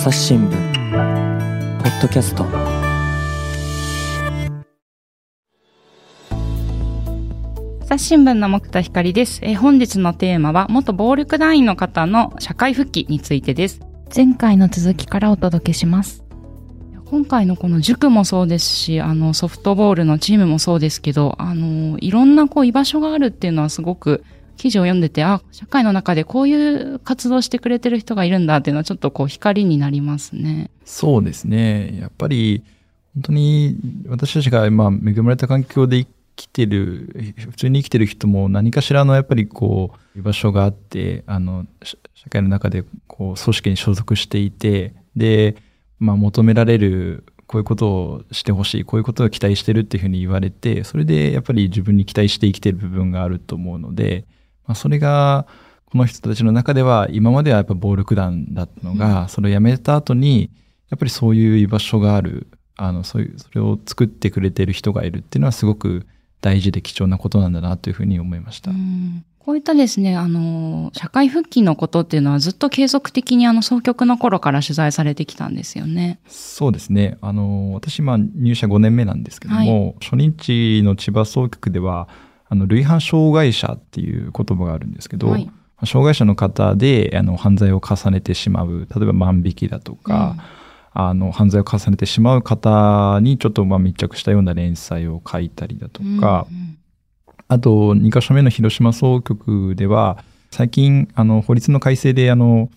朝日新聞ポッドキャスト。朝日新聞の木田光です、えー本日のテーマは元暴力団員の方の社会復帰についてです。前回の続きからお届けします。今回のこの塾もそうですしあのソフトボールのチームもそうですけどあのいろんなこう居場所があるっていうのはすごく記事を読んでてあ社会の中でこういう活動してくれてる人がいるんだっていうのはちょっとこう光になりますね。そうですね。やっぱり、本当に私たちがまあ恵まれた環境で生きてる、普通に生きてる人も何かしらのやっぱりこう、居場所があって、あの、社社会の中でこう、組織に所属していて、で、まあ求められる、こういうことをしてほしい、こういうことを期待してるっていうふうに言われて、それでやっぱり自分に期待して生きてる部分があると思うので、まあ、それが、この人たちの中では、今まではやっぱ暴力団だったのが、それを辞めた後に、やっぱりそういう居場所がある、あの、そういう、それを作ってくれてる人がいるっていうのはすごく大事で貴重なことなんだなというふうに思いました。うんこういったですね、あの、社会復帰のことっていうのはずっと継続的にあの、総局の頃から取材されてきたんですよね。そうですね。あの、私、今入社5年目なんですけども、初任地の千葉総局では、あの、類犯障害者っていう言葉があるんですけど、はい。障害者の方で、あの、犯罪を重ねてしまう、例えば万引きだとか、あの、犯罪を重ねてしまう方にちょっとまあ密着したような連載を書いたりだとか、うんうん。あと、2カ所目の広島総局では、最近、あの、法律の改正で、あの、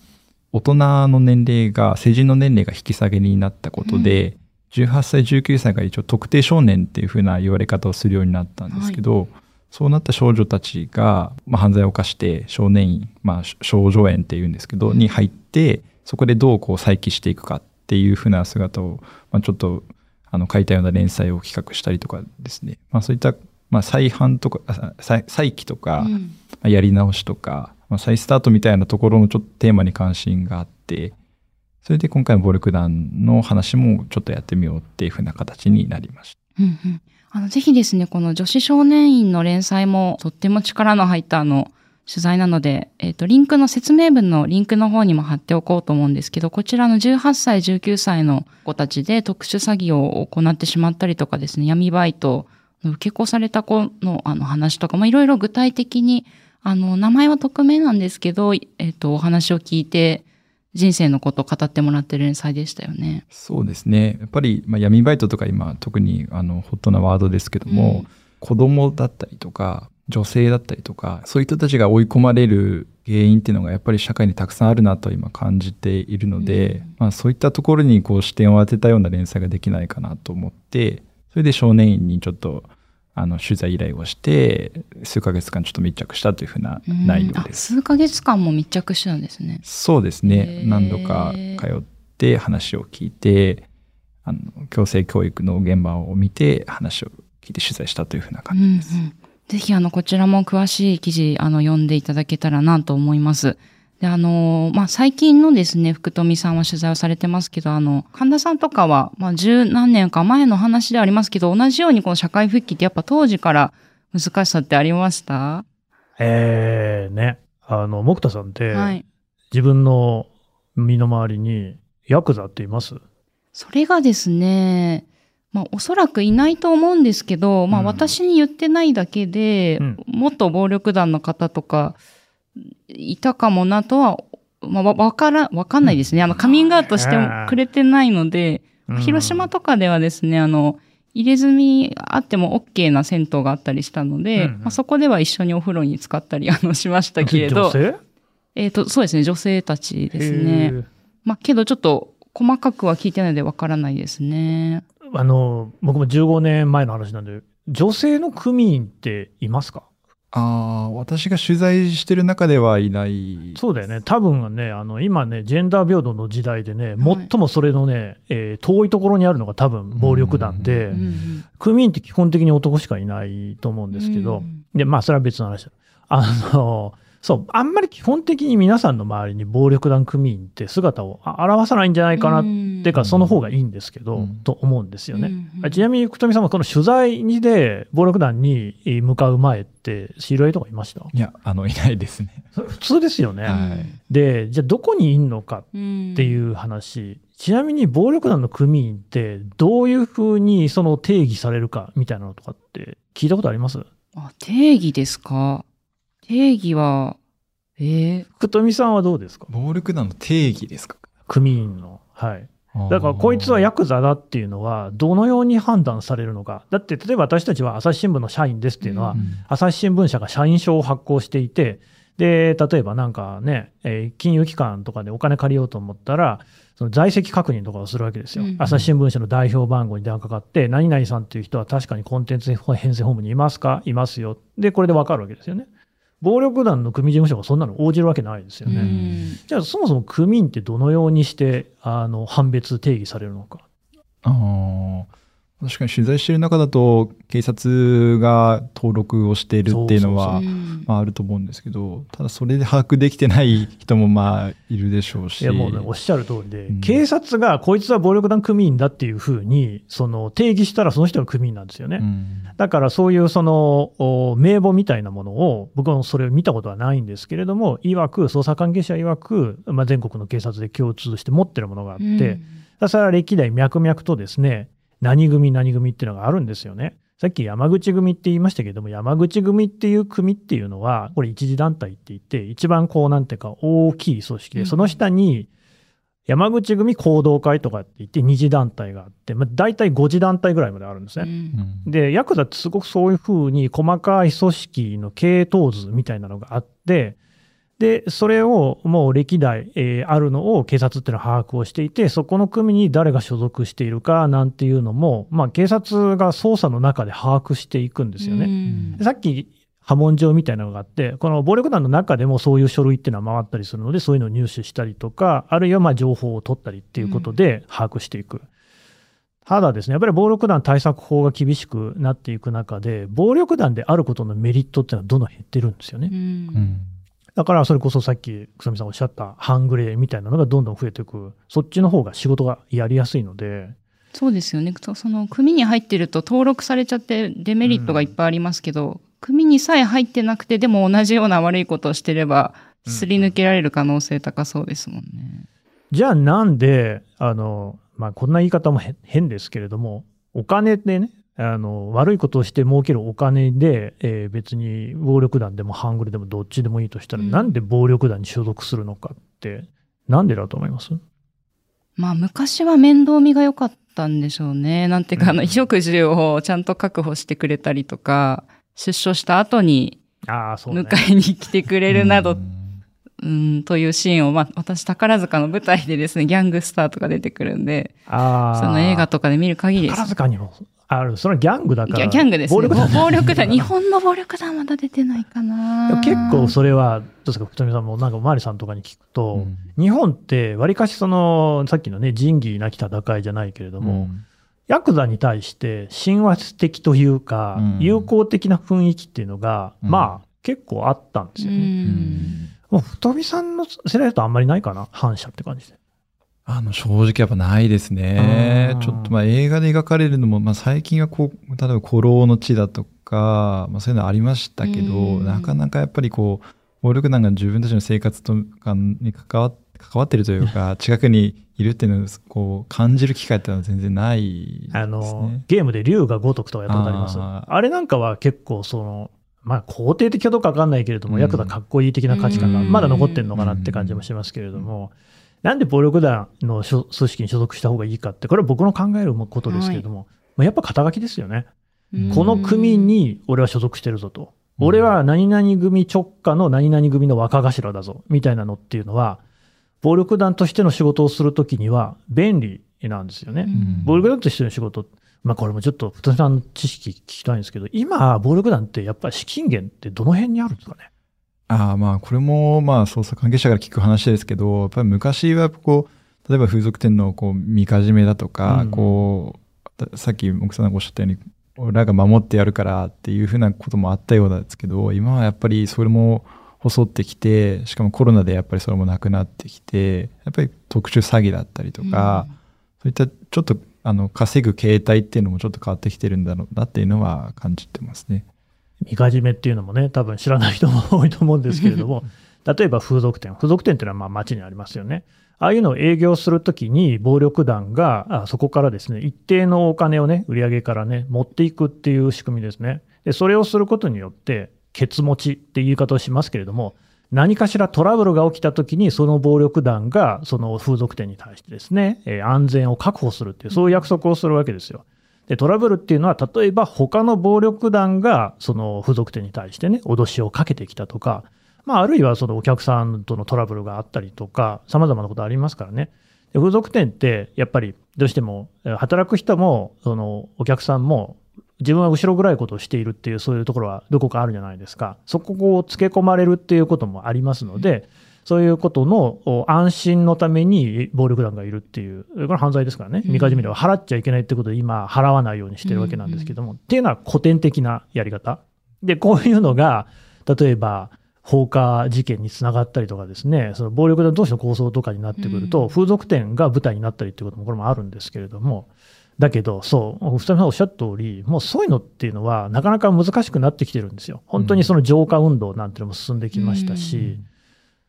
大人の年齢が、成人の年齢が引き下げになったことで、18歳、19歳が一応特定少年っていう風な言われ方をするようになったんですけど、そうなった少女たちが、まあ、犯罪を犯して少年院、まあ、少女園っていうんですけど、に入って、そこでどうこう再起していくかっていう風な姿を、まあ、ちょっと、あの、書いたような連載を企画したりとかですね。まあ、そういった、まあ、再犯とか、あ再再起とか、うんまあやり直しとか、まあ、再スタートみたいなところのちょっとテーマに関心があって、それで今回の暴力団の話もちょっとやってみようっていう風な形になりました。うんうんあの、ぜひですね、この女子少年院の連載もとっても力の入ったあの、取材なので、えっ、と、リンクの説明文のリンクの方にも貼っておこうと思うんですけど、こちらの18歳、19歳の子たちで特殊詐欺を行ってしまったりとかですね、闇バイトの受け子された子のあの話とかもいろいろ具体的に、あの、名前は匿名なんですけど、えっ、と、お話を聞いて、人生のことを語ってもらってる連載でしたよね。そうですね。やっぱり、まあ、闇バイトとか今特にあのホットなワードですけども、うん子供だったりとか、女性だったりとか、そういう人たちが追い込まれる原因っていうのがやっぱり社会にたくさんあるなと今感じているので、うんまあそういったところにこう視点を当てたような連載ができないかなと思って、それで少年院にちょっとあの取材依頼をして、数ヶ月間ちょっと密着したというふうな内容です。数ヶ月間も密着してたんですね。そうですへねー。何度か通って話を聞いて、あの、強制教育の現場を見て話を聞いて取材したというふうな感じです。うんうんぜひ、あの、こちらも詳しい記事、あの、読んでいただけたらなと思います。で、あの、まあ、最近のですね、福富さんは取材をされてますけど、あの、神田さんとかは、まあ、十何年か前の話ではありますけど、同じようにこの社会復帰ってやっぱ当時から難しさってありました？えー、ね。あの、木田さんって、はい。自分の身の回りにヤクザっています？それがですね、まあ、おそらくいないと思うんですけど、まあ、うん私に言ってないだけで、うん元暴力団の方とか、いたかもなとは、まあ、わわから、わかんないですね。あの、カミングアウトしてもくれてないので、広島とかではですね、あの、入れ墨あっても OK な銭湯があったりしたので、うんうん。まあ、そこでは一緒にお風呂に使ったり、あの、しましたけれど、女性？えっ、と、そうですね、女性たちですへね。ー。まあ、けどちょっと、細かくは聞いてないのでわからないですね。あの、僕も15年前の話なんで、女性の組員っていますか？ああ、私が取材してる中ではいない。そうだよね。多分ね、あの、今ね、ジェンダー平等の時代でね、はい最もそれのね、えー遠いところにあるのが多分暴力団で、うんうん組員って基本的に男しかいないと思うんですけど、うんで、まあ、それは別の話だ。あの、そう、あんまり基本的に皆さんの周りに暴力団組員って姿をあ表さないんじゃないかな、っていうか、その方がいいんですけど、うん。と思うんですよね。うんうん。ちなみに、福富さんはこの取材にで暴力団に向かう前って、知り合いとかいました？いや、あの、いないですね。それ普通ですよね。はい。で、じゃあどこにいんのかうん。っていう話、ちなみに暴力団の組員ってどういうふうにその定義されるかみたいなのとかって聞いたことあります？あ定義ですか？定義は、えー、福富さんはどうですか？暴力団の定義ですか？組員の。はい。だからこいつはヤクザだっていうのはどのように判断されるのか。だって例えば私たちは朝日新聞の社員ですっていうのは、うん朝日新聞社が社員証を発行していて、で、例えばなんかね、えー金融機関とかでお金借りようと思ったら、その在籍確認とかをするわけですよ。うん朝日新聞社の代表番号に電話かかって、何々さんっていう人は確かにコンテンツ編成本部にいますか？いますよ。で、これでわかるわけですよね。暴力団の組事務所がそんなの応じるわけないですよね。うんじゃあそもそも組員ってどのようにしてあの判別定義されるのか。あー確かに取材している中だと、警察が登録をしているっていうのは、うんまあ、あると思うんですけど、ただそれで把握できてない人もまあいるでしょうし。いやもうね、おっしゃる通りで、うん警察がこいつは暴力団組員だっていうふうにその定義したらその人が組員なんですよね。うんだからそういうそのお名簿みたいなものを、僕はそれを見たことはないんですけれども、いわく、捜査関係者曰く、まあ、全国の警察で共通して持ってるものがあって、うんだからそれは歴代脈々とですね、何組何組っていうのがあるんですよね。さっき山口組って言いましたけども、山口組っていう組っていうのは、これ一次団体って言って、一番こうなんていうか大きい組織で、うんその下に山口組行動会とかって言って二次団体があって、まあ、大体5次団体ぐらいまであるんですね。うんで、ヤクザってすごくそういうふうに細かい組織の系統図みたいなのがあって、で、それをもう歴代、えーあるのを警察っていうのは把握をしていて、そこの組に誰が所属しているかなんていうのも、まあ警察が捜査の中で把握していくんですよね。さっき波紋状みたいなのがあって、この暴力団の中でもそういう書類っていうのは回ったりするので、そういうのを入手したりとか、あるいはまあ情報を取ったりっていうことで把握していく。ただですね、やっぱり暴力団対策法が厳しくなっていく中で、暴力団であることのメリットっていうのはどんどん減ってるんですよね。うんうんだからそれこそさっき草見さんおっしゃった半グレみたいなのがどんどん増えていく。そっちの方が仕事がやりやすいので、そうですよね。そその組に入ってると登録されちゃってデメリットがいっぱいありますけど、組にさえ入ってなくてでも同じような悪いことをしてれば、すり抜けられる可能性高そうですもんね。じゃあなんで、あの、まあ、こんな言い方も変変ですけれども、お金でね、あの、悪いことをして儲けるお金で、えー別に暴力団でも半グレでもどっちでもいいとしたら、うんなんで暴力団に所属するのかって、なんでだと思います？まあ昔は面倒見が良かったんでしょうね。なんていうか、あの、うん衣食住をちゃんと確保してくれたりとか、出所した後にああ、そうね。迎えに来てくれるなど、うんうん、というシーンを、まあ私宝塚の舞台でですね、ギャングスターとか出てくるんで、ああ。その映画とかで見る限りです宝。塚にもある。それはギャングだから。ギャングですね。暴力団暴力団、日本の暴力団まだ出てないかな。結構それは、どうですか、福富さんもなんかおまわりさんとかに聞くと、うん日本ってわりかしその、さっきのね、仁義なき戦いじゃないけれども、ヤクザに対して親和的というか、うん友好的な雰囲気っていうのが、うんまあ結構あったんですうよね。ん。もう太美さんの世代だとあんまりないかな、反射って感じで。あの正直やっぱないですね。ちょっとまあ映画で描かれるのも、まあ、最近はこう例えば「古老の地」だとか、まあ、そういうのありましたけど、うんなかなかやっぱりこう暴力団が自分たちの生活とかに関わ関わってるというか 近くにいるっていうのをこう感じる機会っていうのは全然ないですね。あの、ゲームで竜が如くとかやったことあります。あれなんかは結構その、まあ肯定的かどうかわかんないけれども、うんヤクザかっこいい的な価値観がうんまだ残ってんのかなって感じもしますけれども、なんで暴力団の所組織に所属した方がいいかって、これは僕の考えることですけれども、まあやっぱ肩書きですよね。この組に俺は所属してるぞと。うん俺は何々組直下の何々組の若頭だぞ、みたいなのっていうのは、暴力団としての仕事をするときには便利なんですよね。うん暴力団としての仕事、まあこれもちょっと、太さんの知識聞きたいんですけど、今、暴力団ってやっぱり資金源ってどの辺にあるんですかね？ああまあこれもまあ捜査関係者から聞く話ですけどやっぱり昔はこう例えば風俗店のこうみかじめだとか、うんこうさっき奥さんがおっしゃったように俺らが守ってやるからっていうふうなこともあったようなんですけど今はやっぱりそれも細ってきて、しかもコロナでやっぱりそれもなくなってきて、やっぱり特殊詐欺だったりとか、そういったちょっとあの稼ぐ形態っていうのもちょっと変わってきてるんだろうなっていうのは感じてますね。みかじめっていうのもね、多分知らない人も多いと思うんですけれども、例えば風俗店、風俗店っていうのはまあ街にありますよね。ああいうのを営業するときに、暴力団があそこからですね、一定のお金をね、売り上げからね、持っていくっていう仕組みですね。で、それをすることによって、ケツ持ちっていう言い方をしますけれども、何かしらトラブルが起きたときに、その暴力団がその風俗店に対してですね、えー安全を確保するっていう、そういう約束をするわけですよ。で、トラブルっていうのは、例えば他の暴力団がその風俗店に対してね、脅しをかけてきたとか、まあ、あるいはそのお客さんとのトラブルがあったりとか、様々なことありますからね。で風俗店って、やっぱりどうしても、働く人も、そのお客さんも、自分は後ろ暗いことをしているっていう、そういうところはどこかあるじゃないですか。そこをつけ込まれるっていうこともありますので、そういうことのお安心のために暴力団がいるっていう、これ犯罪ですからね、うん。みかじめでは払っちゃいけないってことで、今、払わないようにしてるわけなんですけども、っていうのは古典的なやり方。で、こういうのが、例えば、放火事件につながったりとかですね、その暴力団同士の抗争とかになってくると、うん。風俗店が舞台になったりっていうこともこれもあるんですけれども、だけど、そう、二人さんおっしゃった通り、もうそういうのっていうのは、なかなか難しくなってきてるんですよ。本当にその浄化運動なんていうのも進んできましたし、うん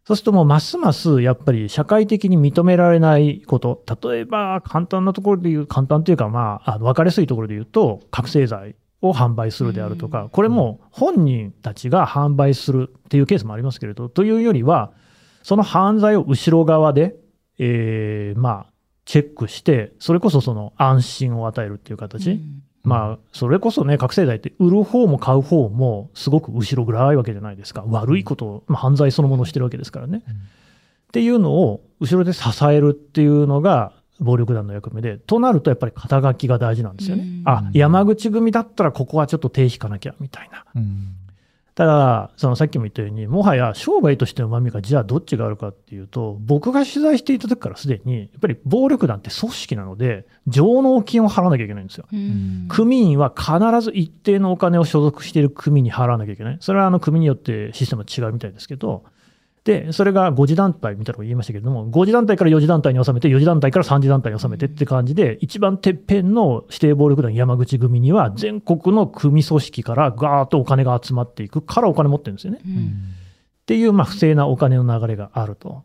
そうするともうますますやっぱり社会的に認められないこと、例えば簡単なところで言う、簡単というかまあ、あの分かりやすいところで言うと、覚醒剤を販売するであるとか、うん。これも本人たちが販売するっていうケースもありますけれど、というよりは、その犯罪を後ろ側で、えーまあ、チェックして、それこそその安心を与えるっていう形。うんまあ、それこそね、覚醒剤って売る方も買う方もすごく後ろ暗いわけじゃないですか。悪いことを、まあ、犯罪そのものをしてるわけですからね。っていうのを後ろで支えるっていうのが暴力団の役目で、となるとやっぱり肩書きが大事なんですよねうん。あ、山口組だったらここはちょっと手引かなきゃみたいな。うんただ、そのさっきも言ったように、もはや商売としての旨味がじゃあどっちがあるかっていうと、僕が取材していた時からすでに、やっぱり暴力団って組織なので、上納金を払わなきゃいけないんですよ。うん組員は必ず一定のお金を所属している組に払わなきゃいけない。それはあの組によってシステムは違うみたいですけど、で、それが5次団体みたいなこと言いましたけれども、5次団体から4次団体に収めて、4次団体から3次団体に収めてって感じで、一番てっぺんの指定暴力団山口組には、全国の組組織からガーッとお金が集まっていくからお金持ってるんですよね。うんっていう、まあ、不正なお金の流れがあると。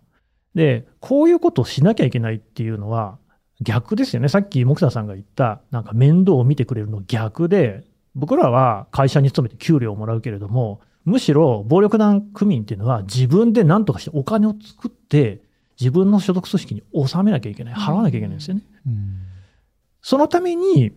で、こういうことをしなきゃいけないっていうのは、逆ですよね。さっき木田さんが言った、なんか面倒を見てくれるの逆で、僕らは会社に勤めて給料をもらうけれども、むしろ暴力団組員っていうのは自分で何とかしてお金を作って、自分の所属組織に納めなきゃいけない、払わなきゃいけないんですよね。そのために、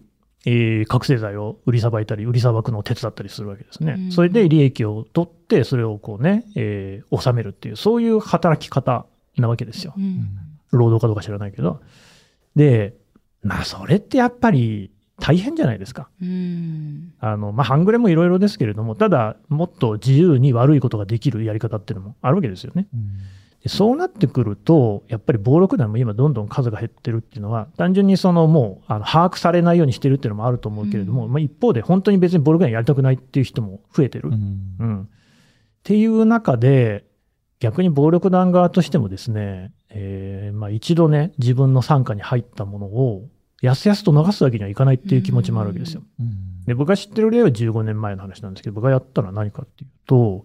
えー覚醒剤を売りさばいたり、売りさばくのを手伝ったりするわけですね。うんそれで利益を取って、それをこうね、えー納めるっていう、そういう働き方なわけですよ。うん労働かどうか知らないけど。で、まあ、それってやっぱり大変じゃないですか。うんあの、まあ、半グレもいろいろですけれども、ただ、もっと自由に悪いことができるやり方っていうのもあるわけですよね。でそうなってくると、やっぱり暴力団も今どんどん数が減ってるっていうのは、単純にそのもう、あの、把握されないようにしてるっていうのもあると思うけれども、うんまあ一方で本当に別に暴力団やりたくないっていう人も増えてる。うん。っていう中で、逆に暴力団側としてもですね、えーまあ一度ね、自分の傘下に入ったものを、やすやすと流すわけにはいかないっていう気持ちもあるわけですよ。で、僕が知ってる例は15年前の話なんですけど、僕がやったのは何かっていうと、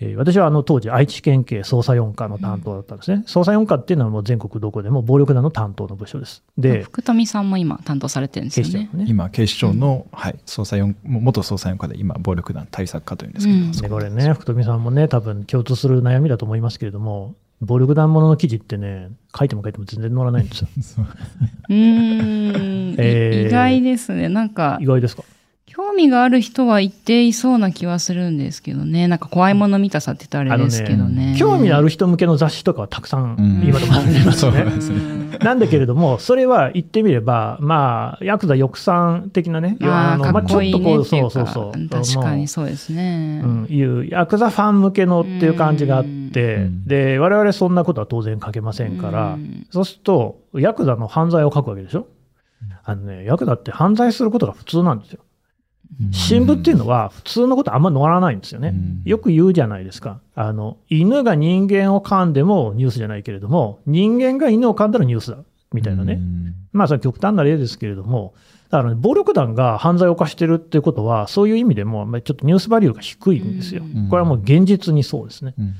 えー私はあの当時愛知県警捜査4課の担当だったんですね。捜査4課っていうのはもう全国どこでも暴力団の担当の部署です。で、福富さんも今担当されてるんですよね。ね。今、警視庁の、はい、捜査四元捜査4課で今、暴力団対策課というんですけど、うんこれね、福富さんもね、多分共通する悩みだと思いますけれども、暴力団ものの記事ってね、書いても書いても全然載らないんですよ。そ うん、えー意外ですね。なんか意、外ですか？興味がある人は一定いそうな気はするんですけどね。なんか怖いもの見たさって言ったらあれですけどね。興味のある人向けの雑誌とかはたくさんうん今でもありますねそうなん。ですねなんだけれども、それは言ってみれば、まあ、ヤクザ抑散的なね、ああ、のまあ、かっこいいねっていそううか。そうそう。確かもにそうですね。ううん、いうヤクザファン向けのっていう感じがあって、うんで、我々そんなことは当然書けませんから、うんそうすると、ヤクザの犯罪を書くわけでしょ？あのね、ヤクザって犯罪することが普通なんですよ。新聞っていうのは普通のことあんま載らないんですよね。うんよく言うじゃないですか。あの、犬が人間を噛んでもニュースじゃないけれども、人間が犬を噛んだらニュースだ。みたいなね。うんまあ、それは極端な例ですけれども、だから、ね、暴力団が犯罪を犯してるっていうことは、そういう意味でも、まあちょっとニュースバリューが低いんですよ。うんこれはもう現実にそうですね。うん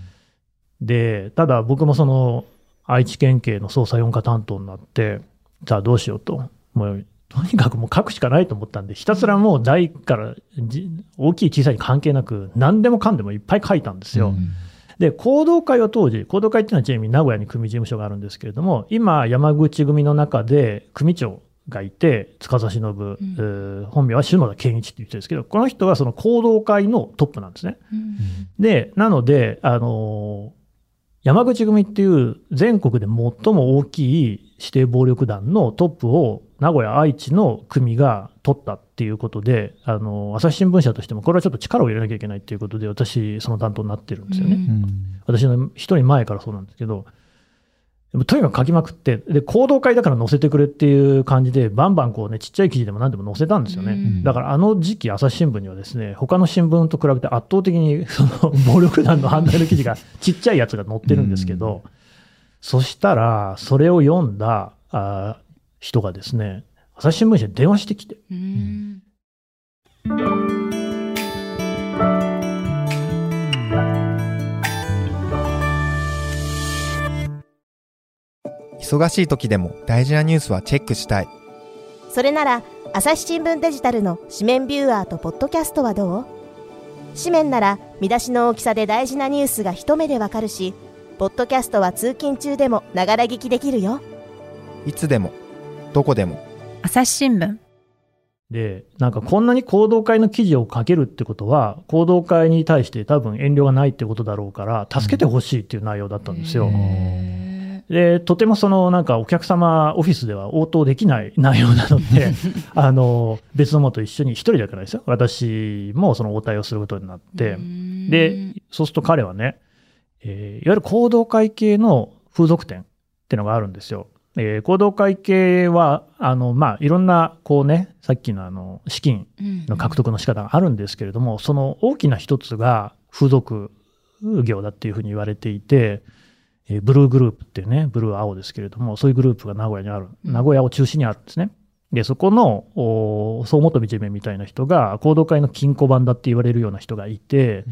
で、ただ僕もその、愛知県警の捜査4課担当になって、じゃあどうしようと。もう、とにかくもう書くしかないと思ったんで、ひたすらもう大からじ大きい小さいに関係なく、何でもかんでもいっぱい書いたんですよ。で、行動会は当時、行動会っていうのはちなみに名古屋に組事務所があるんですけれども、今、山口組の中で組長がいて、司忍、えー本名は篠田健一って言ってるんですけど、この人はその行動会のトップなんですね。うんで、なので、あのー山口組っていう全国で最も大きい指定暴力団のトップを名古屋、愛知の組が取ったっていうことで、あのー朝日新聞社としてもこれはちょっと力を入れなきゃいけないっていうことで、私、その担当になってるんですよね。うん私の一人前からそうなんですけど、とにかく書きまくって、で、行動会だから載せてくれっていう感じで、バンバンこうね、ちっちゃい記事でも何でも載せたんですよね。うんだからあの時期、朝日新聞にはですね、他の新聞と比べて圧倒的にその 暴力団の犯罪の記事がちっちゃいやつが載ってるんですけど、そしたら、それを読んだあ人がですね、朝日新聞社に電話してきて、うん。忙しい時でも大事なニュースはチェックしたい。それなら朝日新聞デジタルの紙面ビューアーとポッドキャストはどう？紙面なら見出しの大きさで大事なニュースが一目でわかるしポッドキャストは通勤中でもながら聞きできるよ。いつでも、どこでも。朝日新聞で、なんかこんなに行動会の記事を書けるってことは、行動会に対して多分遠慮がないってことだろうから、助けてほしいっていう内容だったんですよ。へで、とてもそのなんかお客様オフィスでは応答できない内容なので、あの、別のものと一緒に一人だからですよ。私もその応対をすることになって、ーで、そうすると彼はね、えーいわゆる行動会系の風俗店ってのがあるんですよ。えー行動会系は、あの、まあ、いろんな、こうね、さっきのあの、資金の獲得の仕方があるんですけれども、その大きな一つが風俗業だっていうふうに言われていて、えーブルーグループっていうね、ブルー青ですけれども、そういうグループが名古屋にある、うん。名古屋を中心にあるんですね。で、そこの、お総元道めみたいな人が、行動会の金庫番だって言われるような人がいて、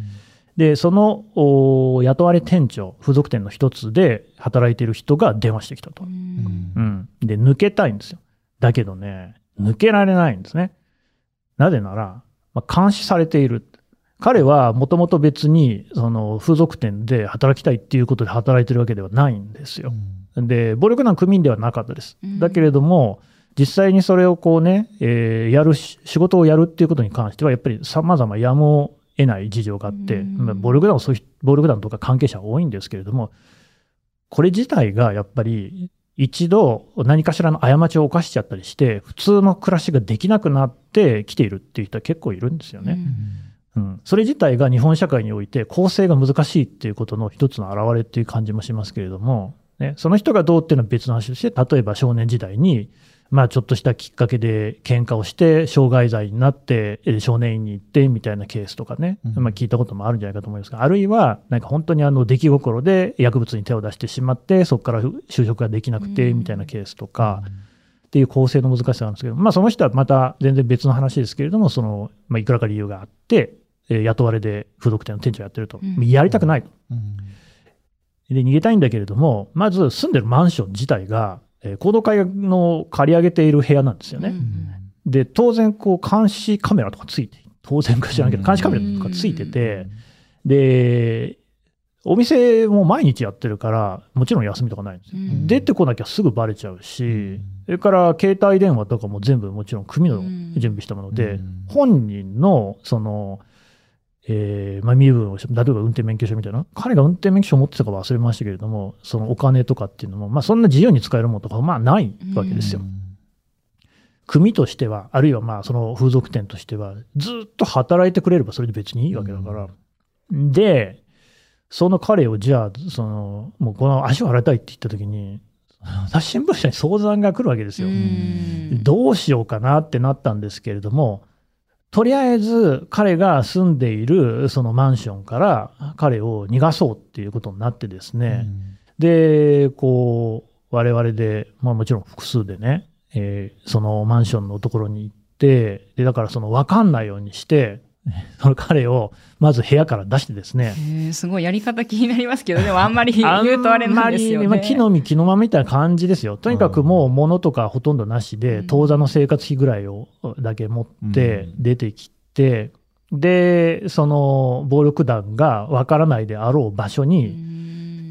で、そのお雇われ店長、風俗店の一つで働いている人が電話してきたと。うん。で、抜けたいんですよ。だけどね、抜けられないんですね。なぜなら、まあ、監視されている。彼はもともと別に、その風俗店で働きたいっていうことで働いてるわけではないんですよ。で、暴力団組員ではなかったです。うんだけれども、実際にそれをこうね、えーやるし、仕事をやるっていうことに関しては、やっぱり様々やむを得ない事情があって、うん。まあ暴力団はそういう暴力団とか関係者多いんですけれども、これ自体がやっぱり一度何かしらの過ちを犯しちゃったりして、普通の暮らしができなくなってきているっていう人は結構いるんですよね。うん、それ自体が日本社会において構成が難しいっていうことの一つの表れっていう感じもしますけれども、ね、その人がどうっていうのは別の話として、例えば少年時代に、まあちょっとしたきっかけで喧嘩をして、傷害罪になって、えー少年院に行ってみたいなケースとかね、うん。まあ聞いたこともあるんじゃないかと思いますが、あるいは、なんか本当にあの出来心で薬物に手を出してしまって、そこから就職ができなくてみたいなケースとか、っていう構成の難しさなんですけど、まあ、その人はまた全然別の話ですけれども、そのまあ、いくらか理由があって、えー雇われで風俗店の店長やってると、うん。やりたくないと。うん。で、逃げたいんだけれども、まず住んでるマンション自体が、えー、行動会の借り上げている部屋なんですよね。で、当然、こう、監視カメラとかついて、当然か知らんけど、うん。監視カメラとかついてて、で、お店も毎日やってるから、もちろん休みとかないんですよ。うん。出てこなきゃすぐバレちゃうし、それから携帯電話とかも全部もちろん組の準備したもので、うん。本人の、その、えーまあ、身分を、例えば運転免許証みたいな、彼が運転免許証を持ってたか忘れましたけれども、そのお金とかっていうのも、まあ、そんな自由に使えるものとか、まあ、ないわけですよ。組としては、あるいはまあその風俗店としては、ずっと働いてくれればそれで別にいいわけだから。で、その彼をじゃあ、その、もうこの足を洗いたいって言った時に、新聞社に相談が来るわけですよ。どうしようかなってなったんですけれども、とりあえず彼が住んでいるそのマンションから彼を逃がそうっていうことになってですね、で、こう、我々で、まあもちろん複数でね、えーそのマンションのところに行って、で、だからその分かんないようにして、その彼をまず部屋から出してですね、すごいやり方気になりますけど、でもあんまり 言うとあれなんですよね。あんまりまあ、木の実木のまみたいな感じですよ。とにかくもう物とかほとんどなしで、うん。当座の生活費ぐらいをだけ持ってうん。出てきて、で、その暴力団がわからないであろう場所うに、ん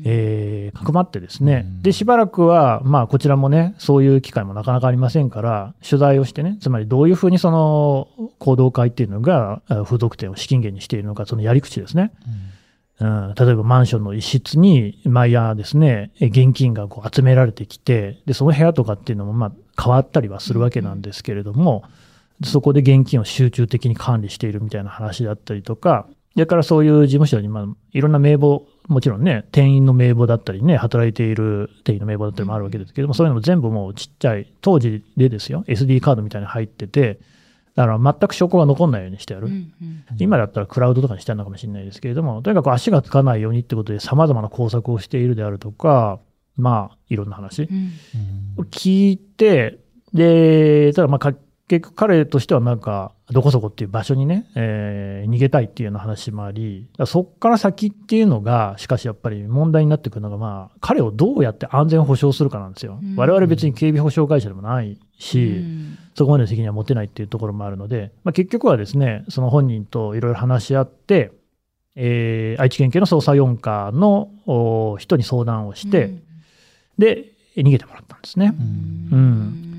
えーかくまってですね。うん、で、しばらくは、まあ、こちらもね、そういう機会もなかなかありませんから、取材をしてね、つまりどういうふうにその行動会っていうのが、あ風俗店を資金源にしているのか、そのやり口ですね。うん、例えばマンションの一室に毎夜ですね、え現金がこう集められてきて、で、その部屋とかっていうのもまあ変わったりはするわけなんですけれども、そこで現金を集中的に管理しているみたいな話だったりとか、それからそういう事務所にまあいろんな名簿、もちろんね、店員の名簿だったりね、働いている店員の名簿だったりもあるわけですけども、そういうのも全部もうちっちゃい、当時でですよ、SD カードみたいに入ってて、だから全く証拠が残んないようにしてある。うんうん今だったらクラウドとかにしてあるのかもしれないですけれども、とにかく足がつかないようにってことで様々な工作をしているであるとか、まあ、いろんな話。うん。を聞いて、で、ただまあか、結局彼としてはなんか、どこそこっていう場所にね、えー逃げたいっていうような話もあり、そっから先っていうのが、しかしやっぱり問題になってくるのが、まあ、彼をどうやって安全保障するかなんですよ。うん。我々別に警備保障会社でもないし、うん。そこまでの責任は持てないっていうところもあるので、まあ、結局はですね、その本人といろいろ話し合って、えー愛知県警の捜査4課のお人に相談をして、で、逃げてもらったんですね。ううんん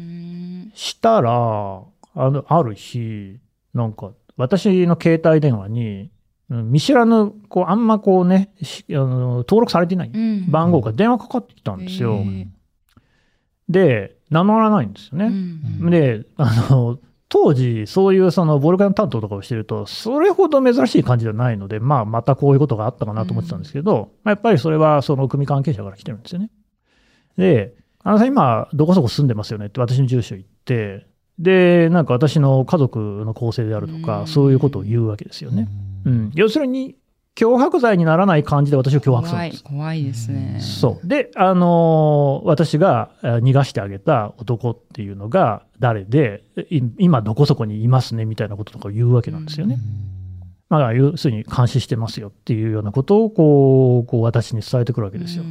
したら、あの、ある日、なんか、私の携帯電話に、うん見知らぬ、こう、あんまこうね、しあの登録されていないうん番号が電話かかってきたんですよ。へーで、名乗らないんですよね。うんで、あの、当時、そういうその暴力団担当とかをしてると、それほど珍しい感じではないので、まあ、またこういうことがあったかなと思ってたんですけど、まあ、やっぱりそれはその組関係者から来てるんですよね。で、あのさん今、どこそこ住んでますよね？って私の住所言って、で、なんか私の家族の構成であるとうか、んそういうことを言うわけですよね。うん。要するに、脅迫罪にならない感じで私を脅迫するん怖いです。怖いですね。そう。で、あのー私がえー逃がしてあげた男っていうのが誰で、い今どこそこにいますね？みたいなこととかを言うわけなんですよね。まあ、要するに監視してますよっていうようなことをこう、こう私に伝えてくるわけですよ。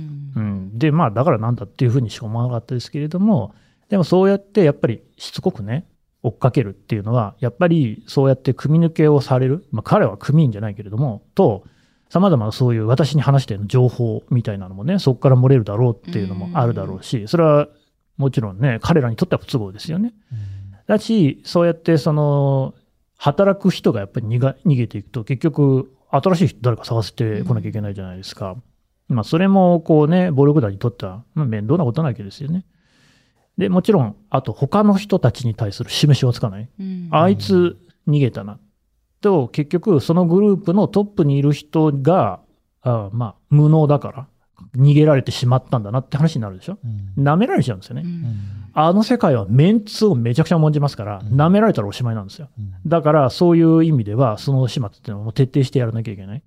うんうん、で、まあ、だからなんだっていうふうにしか思わなかったですけれども、でもそうやってやっぱりしつこくね、追っかけるっていうのは、やっぱりそうやって組み抜けをされる、まあ、彼は組員じゃないけれども、と、様々なそういう私に話している情報みたいなのもね、そこから漏れるだろうっていうのもあるだろうし、それはもちろんね、彼らにとっては不都合ですよね。だし、そうやってその、働く人がやっぱり逃げていくと、結局、新しい人誰か探してこなきゃいけないじゃないですか。まあ、それもこうね、暴力団にとっては、まあ、面倒なことなわけですよね。で、もちろん、あと他の人たちに対する示しはつかない。うんあいつ逃げたな。と、結局、そのグループのトップにいる人が、あまあ、無能だから、逃げられてしまったんだなって話になるでしょ。舐められちゃうんですよね。うんあの世界はメンツをめちゃくちゃ重んじますから、うん舐められたらおしまいなんですよ。だから、そういう意味では、その始末っていうのはもう徹底してやらなきゃいけない。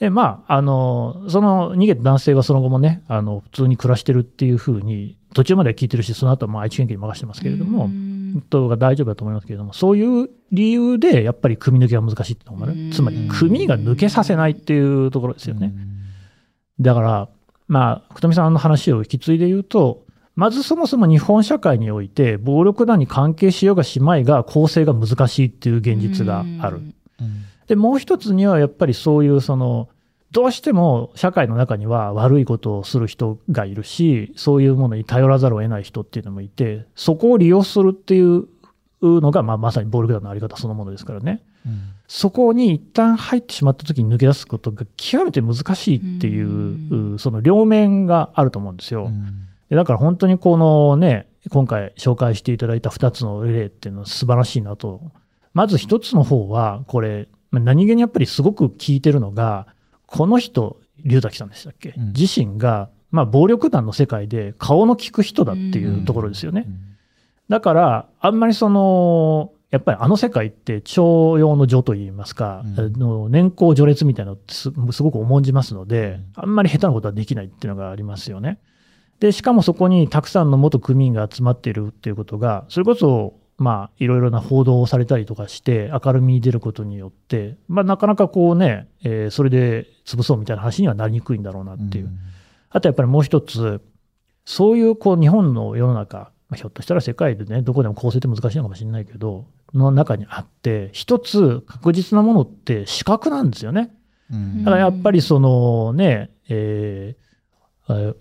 で、まあ、あの、その逃げた男性はその後もね、あの、普通に暮らしてるっていうふうに、途中までは聞いてるし、その後はまあ愛知県警に任せてますけれども、うんとが大丈夫だと思いますけれども、そういう理由で、やっぱり組み抜けが難しいってのがあるうんつまり、組が抜けさせないっていうところですよね。だから、まあ、福富さんの話を引き継いで言うと、まずそもそも日本社会において、暴力団に関係しようがしまいが、構成が難しいっていう現実がある。で、もう一つにはやっぱりそういうその、どうしても社会の中には悪いことをする人がいるし、そういうものに頼らざるを得ない人っていうのもいて、そこを利用するっていうのが、まあ、まさに暴力団のあり方そのものですからね。そこに一旦入ってしまった時に抜け出すことが極めて難しいっていう、うその両面があると思うんですよ。でだから本当にこのね、今回紹介していただいた2つの例っていうのは素晴らしいなと。まず1つの方は、これ、まあ何気にやっぱりすごく聞いてるのが、この人、龍崎さんでしたっけ、うん。自身が、まあ暴力団の世界で顔の利く人だっていうところですよね。だから、あんまりその、やっぱりあの世界って徴用の序といいますか、うん。年功序列みたいなのってすすごく重んじますので、あんまり下手なことはできないっていうのがありますよね。で、しかもそこにたくさんの元組員が集まっているっていうことが、それこそ、まあ、いろいろな報道をされたりとかして、明るみに出ることによって、まあ、なかなかこうね、えーそれで潰そうみたいな話にはなりにくいんだろうなっていう。あとやっぱりもう一つ、そういうこう日本の世の中、まあひょっとしたら世界でね、どこでも構成って難しいのかもしれないけど、の中にあって、一つ確実なものって資格なんですよね。うんだからやっぱりそのね、えーあ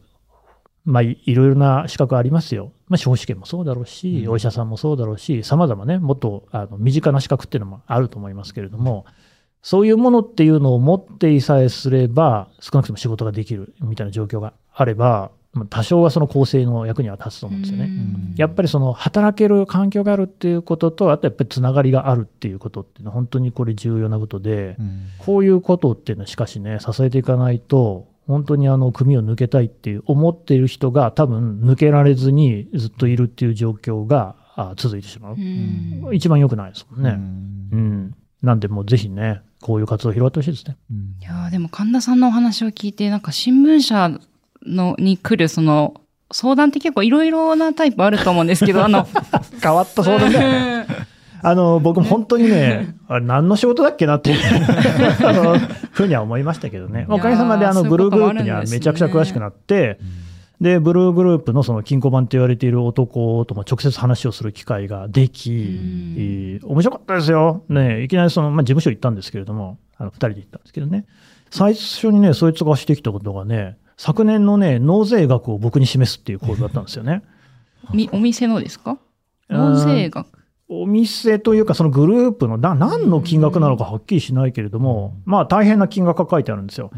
まあいいろいろな資格ありますよ。まあ司法試験もそうだろうし、うんお医者さんもそうだろうし、様々ね、もっとあの身近な資格っていうのもあると思いますけれども、そういうものっていうのを持っていさえすれば、少なくとも仕事ができるみたいな状況があれば、まあ多少はその構成の役には立つと思うんですよね。うんやっぱりその働ける環境があるっていうことと、あとやっぱりつながりがあるっていうことっていうのは本当にこれ重要なことで、うんこういうことっていうのはしかしね、支えていかないと、本当にあの組を抜けたいっていう思っている人が多分抜けられずにずっといるっていう状況があ続いてしまう。うん一番良くないですもんうね。んうん。なんでもうぜひね、こういう活動を広がってほしいですね。うんいやーでも神田さんのお話を聞いて、なんか新聞社のに来るその相談って結構いろいろなタイプあると思うんですけど、あの、変わった相談ね。あの、僕も本当にね、あれ何の仕事だっけなっていう あのふうには思いましたけどね。おかげさまであの、ブルーグループにはめちゃくちゃ詳しくなって、で、ブルーグループのその金庫番と言われている男とも直接話をする機会ができ、面白かったですよ。ね、いきなりその、まあ、事務所行ったんですけれども、あの、二人で行ったんですけどね。最初にね、そいつがしてきたことがね、昨年のね、納税額を僕に示すっていう構図だったんですよね。みお店のですか？納税額。お店というか、そのグループのな何の金額なのかはっきりしないけれども、まあ大変な金額が書いてあるんですよ。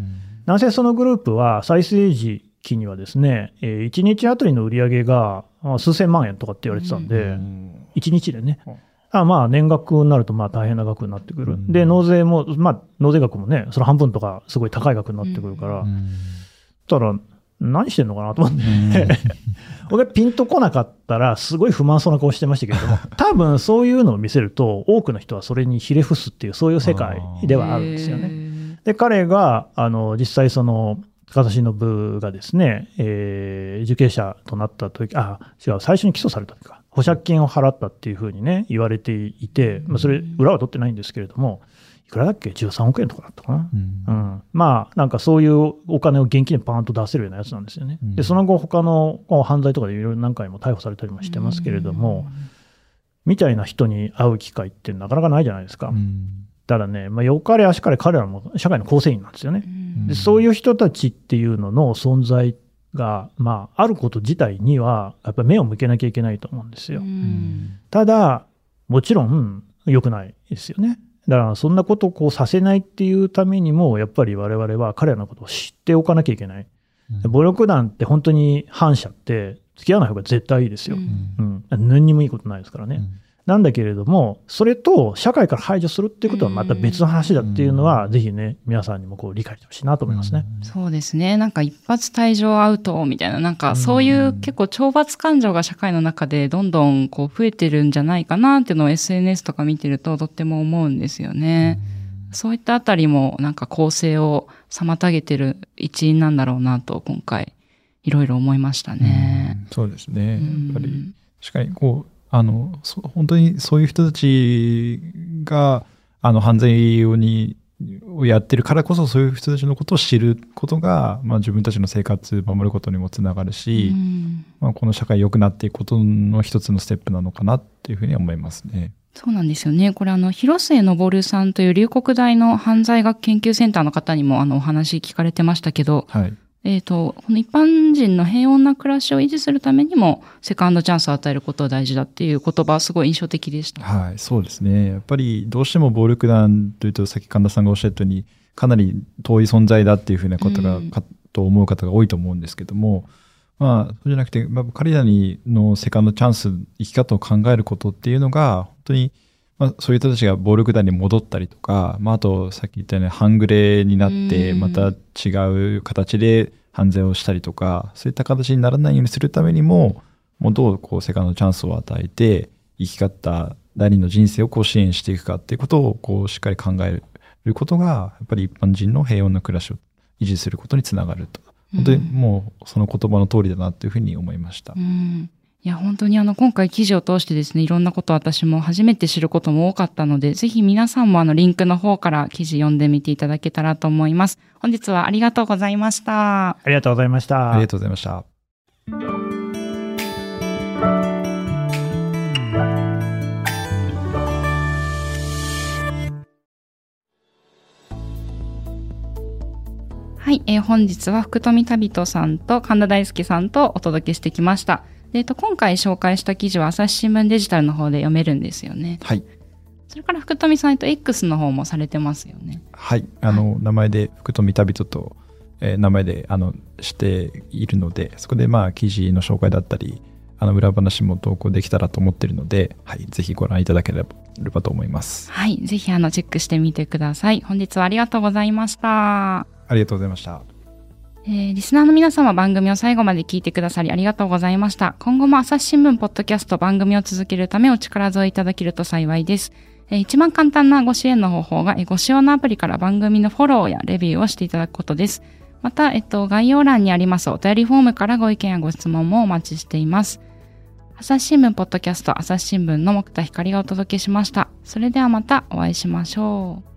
なぜそのグループは再生時期にはですね、え1日あたりの売り上げがまあ数千万円とかって言われてたんで、1日でね。あまあ年額になるとまあ大変な額になってくる。うん。で、納税も、まあ納税額もね、その半分とかすごい高い額になってくるから、たら何してんのかなと思って。俺ピンとこなかったら、すごい不満そうな顔してましたけれども、多分そういうのを見せると、多くの人はそれにひれ伏すっていう、そういう世界ではあるんですよね。ね。で、彼が、あの、実際その、高田信がですね、えー受刑者となった時、あ、違う、最初に起訴された時か、保釈金を払ったっていうふうにね、言われていて、まあ、それ、裏は取ってないんですけれども、いくらだっけ ?13 億円とかだったかな。うんうん、まあ、なんかそういうお金を現金でパーンと出せるようなやつなんですよね。うんで、その後、他の犯罪とかでいろいろ何回も逮捕されたりもしてますけれども、みたいな人に会う機会ってなかなかないじゃないですか。うんただね、まあ、よかれ足かれ彼らも社会の構成員なんですよね。うんでそういう人たちっていうのの存在が、まあ、あること自体には、やっぱり目を向けなきゃいけないと思うんですよ。うんただ、もちろん良くないですよね。だから、そんなことをこうさせないっていうためにも、やっぱり我々は彼らのことを知っておかなきゃいけない。暴力団って本当に反社って付き合わない方が絶対いいですよ。うん。何にもいいことないですからね。なんだけれども、それと社会から排除するっていうことはまた別の話だっていうのは、ぜひね、皆さんにもこう理解してほしいなと思いますね。そうですね。なんか一発退場アウトみたいな、なんかそういう結構懲罰感情が社会の中でどんどんこう増えてるんじゃないかなっていうのを SNS とか見てるととっても思うんですよね。そういったあたりもなんか構成を妨げてる一因なんだろうなと今回いろいろ思いましたね。うんそうですね。やっぱりうん確かにこうあのそ本当にそういう人たちがあの犯罪をにをやってるからこそそういう人たちのことを知ることが、まあ、自分たちの生活を守ることにもつながるし、うんまあ、この社会良くなっていくことの一つのステップなのかなっていうふうには思いますね。そうなんですよね。これあの、広末昇さんという龍谷大の犯罪学研究センターの方にもあのお話聞かれてましたけど、はい。えっ、と、この一般人の平穏な暮らしを維持するためにも、セカンドチャンスを与えることは大事だっていう言葉、すごい印象的でした。はい、そうですね。やっぱりどうしても暴力団というと、さっき神田さんがおっしゃったように、かなり遠い存在だっていうふうなことが、うんかと思う方が多いと思うんですけども、まあ、そうじゃなくて、まあ、彼らにのセカンドチャンス、生き方を考えることっていうのが、本当に、まあ、そういう人たちが暴力団に戻ったりとか、まあ、あと、さっき言ったように半グレになって、うん。また違う形で犯罪をしたりとか、そういった形にならないようにするためにも、もうどうこうセカンドチャンスを与えて、生き方第二の人生をこう支援していくかっていうことをこうしっかり考えることがやっぱり一般人の平穏な暮らしを維持することにつながると。本当にもうその言葉の通りだなというふうに思いました。うんいや、本当にあの、今回記事を通してですね、いろんなことを私も初めて知ることも多かったので、ぜひ皆さんもあの、リンクの方から記事読んでみていただけたらと思います。本日はありがとうございました。ありがとうございました。ありがとうございました。はい、えー本日は福富旅人さんと神田大輔さんとお届けしてきました。でえっと、今回紹介した記事は朝日新聞デジタルの方で読めるんですよね。はい。それから福富さん、と、X の方もされてますよね。はい。あの、名前で、福富旅人と、えー名前で、あの、しているので、そこで、まあ、記事の紹介だったり、あの、裏話も投稿できたらと思っているので、はい。ぜひご覧いただければと思います。はい、ぜひあの、チェックしてみてください。本日はありがとうございました。ありがとうございました。えーリスナーの皆様番組を最後まで聞いてくださりありがとうございました。今後も朝日新聞ポッドキャスト番組を続けるためお力添えいただけると幸いです。えー一番簡単なご支援の方法が、えーご使用のアプリから番組のフォローやレビューをしていただくことです。また、えっと、概要欄にありますお便りフォームからご意見やご質問もお待ちしています。朝日新聞ポッドキャスト朝日新聞の木田光がお届けしました。それではまたお会いしましょう。